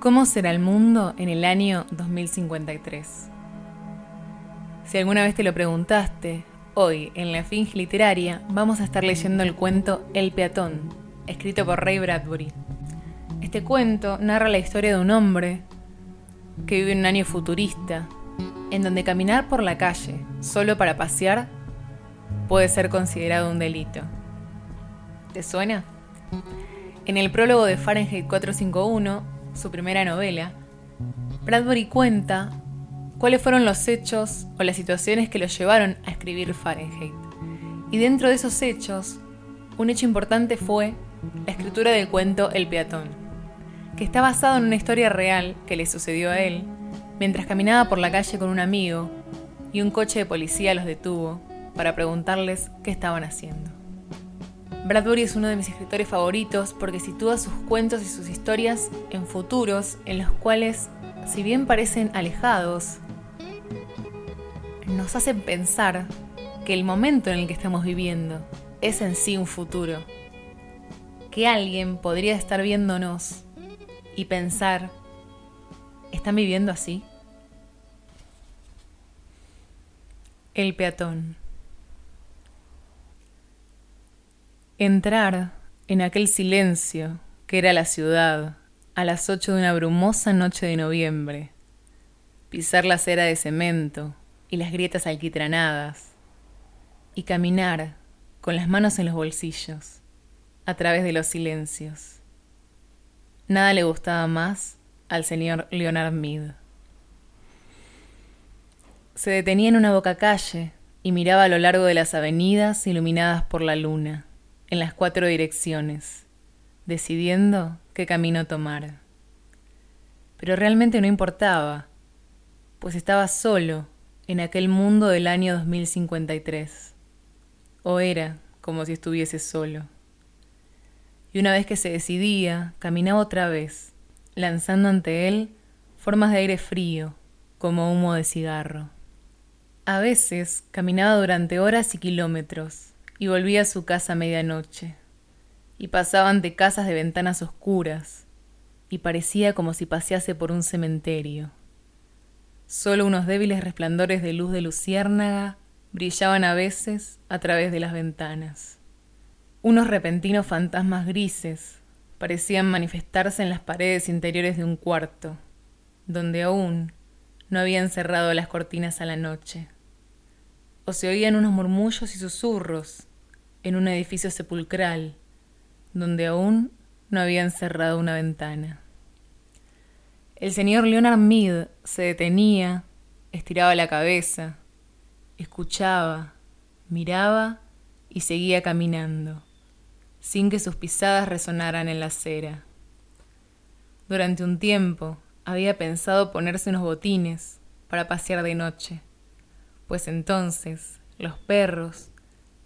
¿Cómo será el mundo en el año 2053? Si alguna vez te lo preguntaste, hoy en la Finge Literaria vamos a estar leyendo el cuento El peatón, escrito por Ray Bradbury. Este cuento narra la historia de un hombre que vive en un año futurista, en donde caminar por la calle solo para pasear puede ser considerado un delito. ¿Te suena? En el prólogo de Fahrenheit 451, su primera novela, Bradbury cuenta cuáles fueron los hechos o las situaciones que lo llevaron a escribir Fahrenheit. Y dentro de esos hechos, un hecho importante fue la escritura del cuento El peatón, que está basado en una historia real que le sucedió a él mientras caminaba por la calle con un amigo y un coche de policía los detuvo para preguntarles qué estaban haciendo. Bradbury es uno de mis escritores favoritos porque sitúa sus cuentos y sus historias en futuros en los cuales, si bien parecen alejados, nos hacen pensar que el momento en el que estamos viviendo es en sí un futuro. Que alguien podría estar viéndonos y pensar, ¿están viviendo así? El peatón. Entrar en aquel silencio que era la ciudad a las ocho de una brumosa noche de noviembre, pisar la acera de cemento y las grietas alquitranadas, y caminar con las manos en los bolsillos a través de los silencios. Nada le gustaba más al señor Leonard Mead. Se detenía en una boca calle y miraba a lo largo de las avenidas iluminadas por la luna en las cuatro direcciones, decidiendo qué camino tomar. Pero realmente no importaba, pues estaba solo en aquel mundo del año 2053. O era como si estuviese solo. Y una vez que se decidía, caminaba otra vez, lanzando ante él formas de aire frío, como humo de cigarro. A veces caminaba durante horas y kilómetros, y volvía a su casa a medianoche. Y pasaba ante casas de ventanas oscuras, y parecía como si pasease por un cementerio. Solo unos débiles resplandores de luz de luciérnaga brillaban a veces a través de las ventanas. Unos repentinos fantasmas grises parecían manifestarse en las paredes interiores de un cuarto, donde aún no habían cerrado las cortinas a la noche. O se oían unos murmullos y susurros en un edificio sepulcral donde aún no habían cerrado una ventana. El señor Leonard Mead se detenía, estiraba la cabeza, escuchaba, miraba y seguía caminando, sin que sus pisadas resonaran en la acera. Durante un tiempo había pensado ponerse unos botines para pasear de noche, pues entonces los perros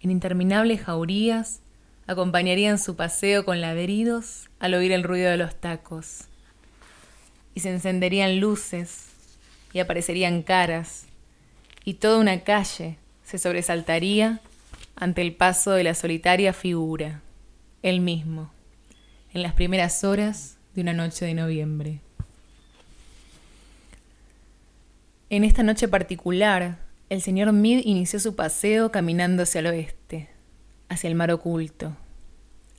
en interminables jaurías, acompañarían su paseo con ladridos al oír el ruido de los tacos. Y se encenderían luces y aparecerían caras, y toda una calle se sobresaltaría ante el paso de la solitaria figura, él mismo, en las primeras horas de una noche de noviembre. En esta noche particular, el señor Mead inició su paseo caminando hacia el oeste, hacia el mar oculto.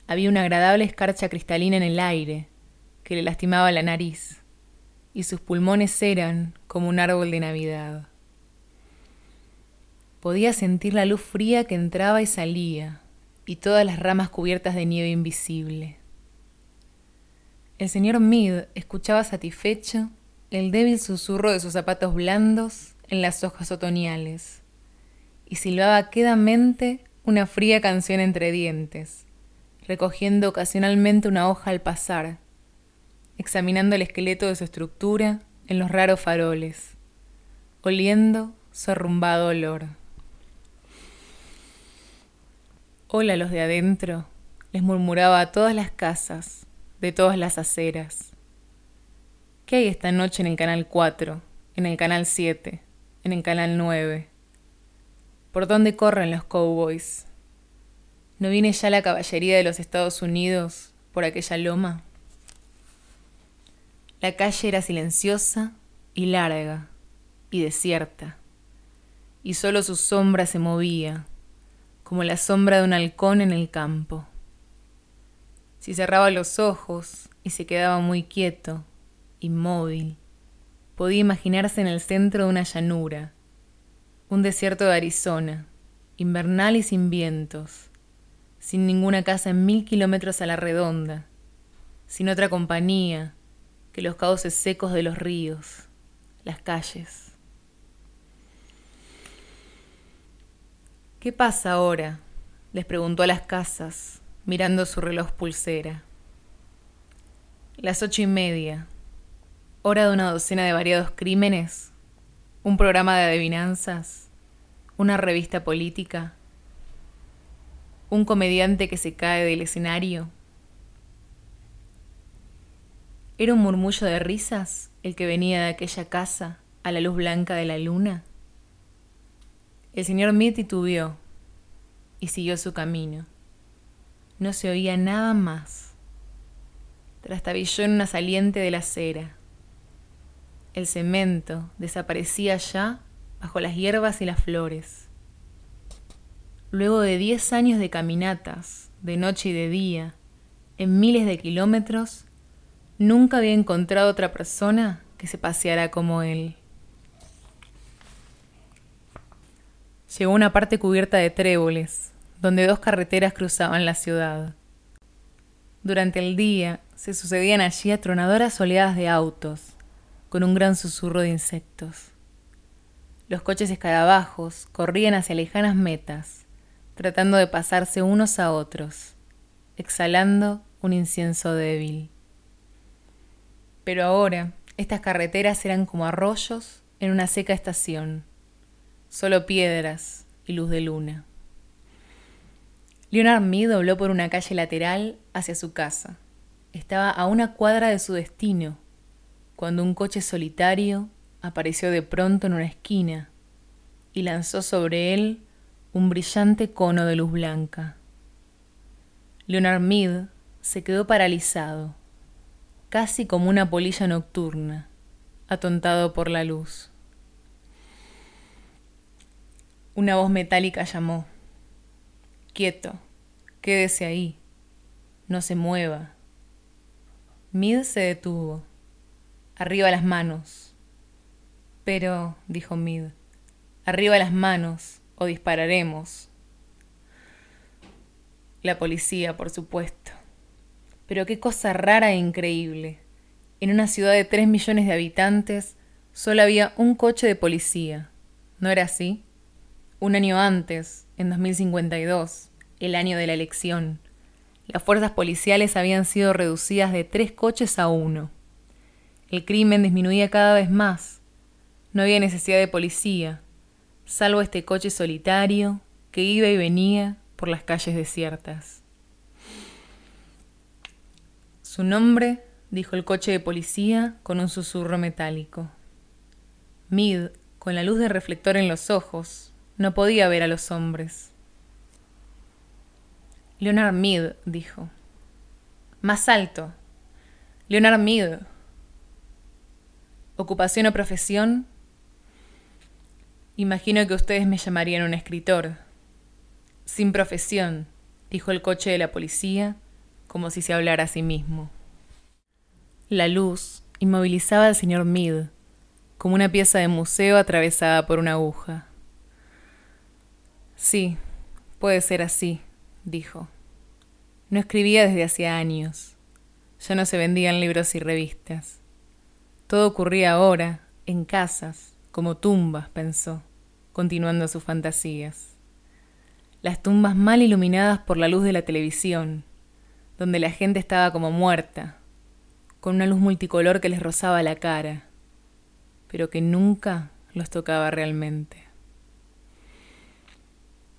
Había una agradable escarcha cristalina en el aire que le lastimaba la nariz, y sus pulmones eran como un árbol de Navidad. Podía sentir la luz fría que entraba y salía, y todas las ramas cubiertas de nieve invisible. El señor Mead escuchaba satisfecho el débil susurro de sus zapatos blandos en las hojas otoñales y silbaba quedamente una fría canción entre dientes, recogiendo ocasionalmente una hoja al pasar, examinando el esqueleto de su estructura en los raros faroles, oliendo su arrumbado olor. Hola los de adentro, les murmuraba a todas las casas, de todas las aceras. ¿Qué hay esta noche en el canal 4, en el canal 7? En el canal 9. ¿Por dónde corren los cowboys? ¿No viene ya la caballería de los Estados Unidos por aquella loma? La calle era silenciosa y larga y desierta, y solo su sombra se movía, como la sombra de un halcón en el campo. Si cerraba los ojos y se quedaba muy quieto, inmóvil, podía imaginarse en el centro de una llanura, un desierto de Arizona, invernal y sin vientos, sin ninguna casa en mil kilómetros a la redonda, sin otra compañía que los cauces secos de los ríos, las calles. ¿Qué pasa ahora? les preguntó a las casas, mirando su reloj pulsera. Las ocho y media, hora de una docena de variados crímenes, un programa de adivinanzas, una revista política, un comediante que se cae del escenario. ¿Era un murmullo de risas el que venía de aquella casa a la luz blanca de la luna? El señor Mead titubeó y siguió su camino. No se oía nada más. Trastabilló en una saliente de la acera. El cemento desaparecía ya bajo las hierbas y las flores. Luego de diez años de caminatas, de noche y de día, en miles de kilómetros, nunca había encontrado otra persona que se paseara como él. Llegó a una parte cubierta de tréboles, donde dos carreteras cruzaban la ciudad. Durante el día se sucedían allí atronadoras oleadas de autos, con un gran susurro de insectos. Los coches escarabajos corrían hacia lejanas metas, tratando de pasarse unos a otros, exhalando un incienso débil. Pero ahora estas carreteras eran como arroyos en una seca estación, solo piedras y luz de luna. Leonard Mead dobló por una calle lateral hacia su casa. Estaba a una cuadra de su destino, cuando un coche solitario apareció de pronto en una esquina y lanzó sobre él un brillante cono de luz blanca. Leonard Mead se quedó paralizado, casi como una polilla nocturna, atontado por la luz. Una voz metálica llamó. Quieto, quédese ahí, no se mueva. Mid se detuvo. Arriba las manos. Pero, dijo Mid, arriba las manos o dispararemos. La policía, por supuesto. Pero qué cosa rara e increíble. En una ciudad de tres millones de habitantes solo había un coche de policía. ¿No era así? Un año antes, en 2052, el año de la elección, las fuerzas policiales habían sido reducidas de tres coches a uno. El crimen disminuía cada vez más. No había necesidad de policía, salvo este coche solitario que iba y venía por las calles desiertas. Su nombre, dijo el coche de policía con un susurro metálico. Mid, con la luz del reflector en los ojos, no podía ver a los hombres. Leonard Mead, dijo. Más alto. Leonard Mead. ¿Ocupación o profesión? Imagino que ustedes me llamarían un escritor. Sin profesión, dijo el coche de la policía, como si se hablara a sí mismo. La luz inmovilizaba al señor Mead, como una pieza de museo atravesada por una aguja. Sí, puede ser así, dijo. No escribía desde hacía años. Ya no se vendían libros y revistas. Todo ocurría ahora, en casas, como tumbas, pensó, continuando sus fantasías. Las tumbas mal iluminadas por la luz de la televisión, donde la gente estaba como muerta, con una luz multicolor que les rozaba la cara, pero que nunca los tocaba realmente.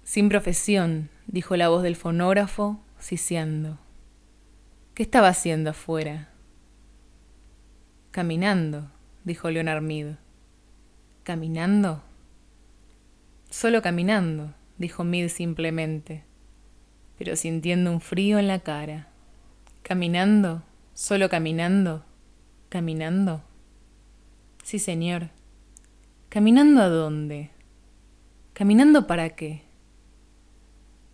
Sin profesión, dijo la voz del fonógrafo, siseando. ¿Qué estaba haciendo afuera? Caminando, dijo Leonard Mead. ¿Caminando? Solo caminando, dijo Mead simplemente, pero sintiendo un frío en la cara. ¿Caminando? ¿Solo caminando? ¿Caminando? Sí, señor. ¿Caminando a dónde? ¿Caminando para qué?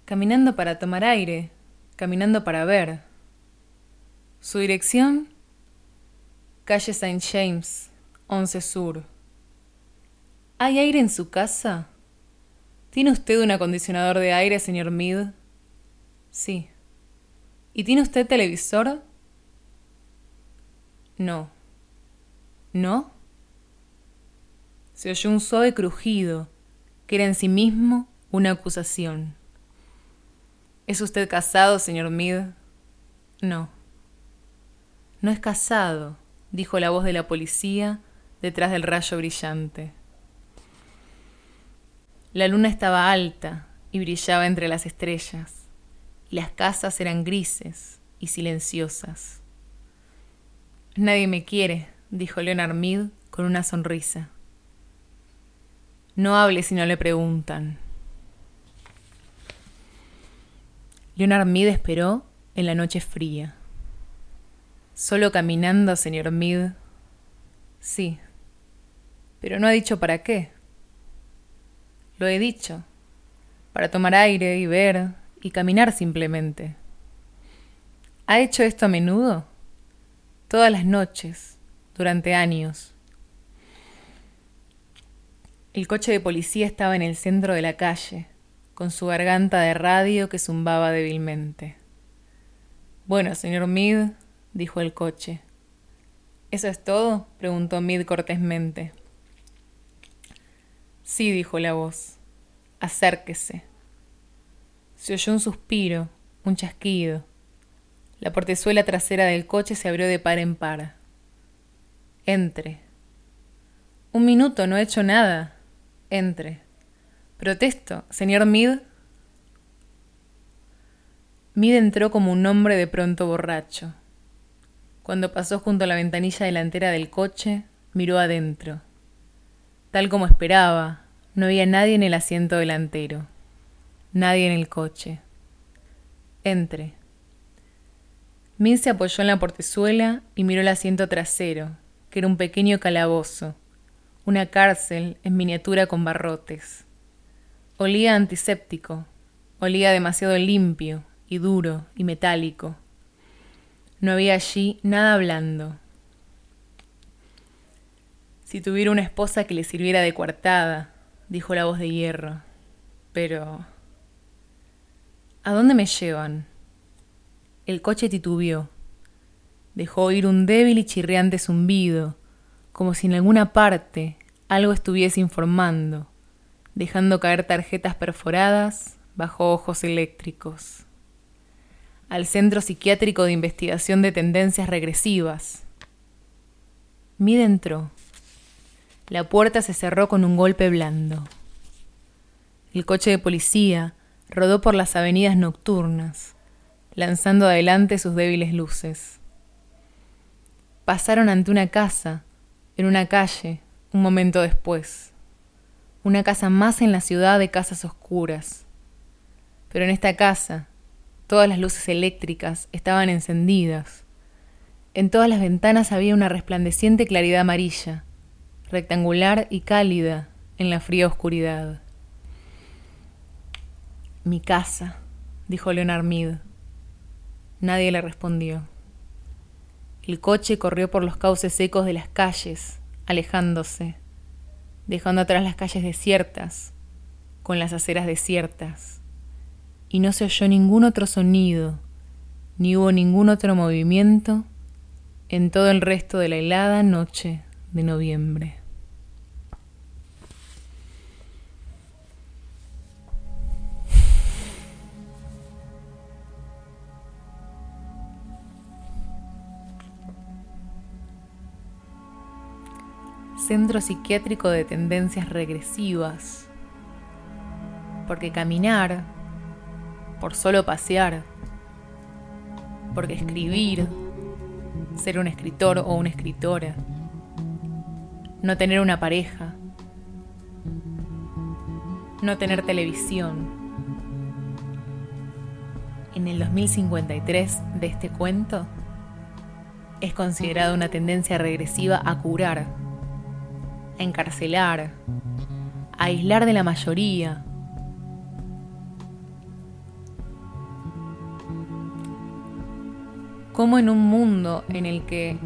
Caminando para tomar aire, caminando para ver. Su dirección, calle Saint James, 11 Sur. ¿Hay aire en su casa? ¿Tiene usted un acondicionador de aire, señor Mead? Sí. ¿Y tiene usted televisor? No. ¿No? Se oyó un suave crujido, que era en sí mismo una acusación. ¿Es usted casado, señor Mead? No. No es casado, dijo la voz de la policía detrás del rayo brillante. La luna estaba alta y brillaba entre las estrellas, y las casas eran grises y silenciosas. Nadie me quiere, dijo Leonard Mead con una sonrisa. No hable si no le preguntan. Leonard Mead esperó en la noche fría. Solo caminando, señor Mead. Sí. Pero no ha dicho para qué. Lo he dicho. Para tomar aire y ver y caminar simplemente. ¿Ha hecho esto a menudo? Todas las noches, durante años. El coche de policía estaba en el centro de la calle, con su garganta de radio que zumbaba débilmente. Bueno, señor Mead, dijo el coche. ¿Eso es todo? preguntó Mead cortésmente. Sí, dijo la voz. Acérquese. Se oyó un suspiro, un chasquido. La portezuela trasera del coche se abrió de par en par. Entre. Un minuto, no he hecho nada. Entre. Protesto, señor Mead. Mead entró como un hombre de pronto borracho. Cuando pasó junto a la ventanilla delantera del coche, miró adentro. Tal como esperaba, no había nadie en el asiento delantero, nadie en el coche. Entre. Min se apoyó en la portezuela y miró el asiento trasero, que era un pequeño calabozo, una cárcel en miniatura con barrotes. Olía antiséptico, olía demasiado limpio y duro y metálico. No había allí nada blando. Si tuviera una esposa que le sirviera de coartada, dijo la voz de hierro. Pero... ¿A dónde me llevan? El coche titubeó. Dejó oír un débil y chirriante zumbido, como si en alguna parte algo estuviese informando, dejando caer tarjetas perforadas bajo ojos eléctricos. Al Centro Psiquiátrico de Investigación de Tendencias Regresivas. Mide entró. La puerta se cerró con un golpe blando. El coche de policía rodó por las avenidas nocturnas, lanzando adelante sus débiles luces. Pasaron ante una casa en una calle un momento después. Una casa más en la ciudad de casas oscuras. Pero en esta casa, todas las luces eléctricas estaban encendidas. En todas las ventanas había una resplandeciente claridad amarilla, rectangular y cálida en la fría oscuridad. Mi casa, dijo Leonard Mead. Nadie le respondió. El coche corrió por los cauces secos de las calles, alejándose, dejando atrás las calles desiertas, con las aceras desiertas, y no se oyó ningún otro sonido, ni hubo ningún otro movimiento en todo el resto de la helada noche de noviembre. Centro Psiquiátrico de Tendencias Regresivas. Porque caminar, por solo pasear, porque escribir, ser un escritor o una escritora, no tener una pareja, no tener televisión. En el 2053 de este cuento, es considerada una tendencia regresiva a curar, a encarcelar, a aislar de la mayoría. Como en un mundo en el que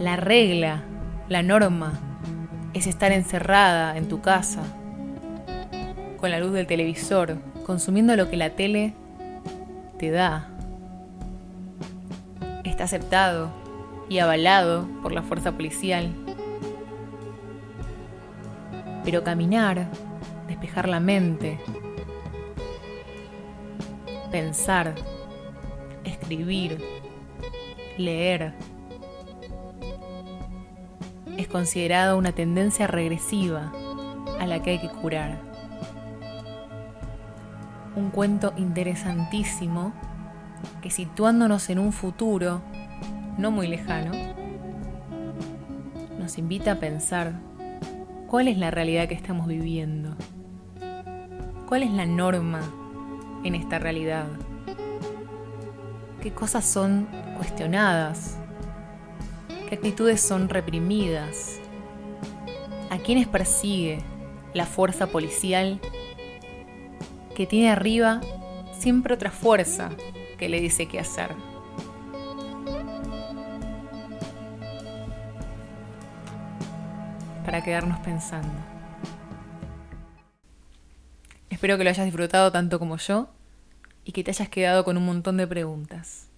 la regla, la norma, es estar encerrada en tu casa, con la luz del televisor, consumiendo lo que la tele te da. Está aceptado y avalado por la fuerza policial. Pero caminar, despejar la mente, pensar, escribir, leer, es considerado una tendencia regresiva a la que hay que curar. Un cuento interesantísimo que situándonos en un futuro no muy lejano, nos invita a pensar cuál es la realidad que estamos viviendo, cuál es la norma en esta realidad, qué cosas son cuestionadas, qué actitudes son reprimidas, a quiénes persigue la fuerza policial que tiene arriba siempre otra fuerza que le dice qué hacer. Para quedarnos pensando. Espero que lo hayas disfrutado tanto como yo y que te hayas quedado con un montón de preguntas.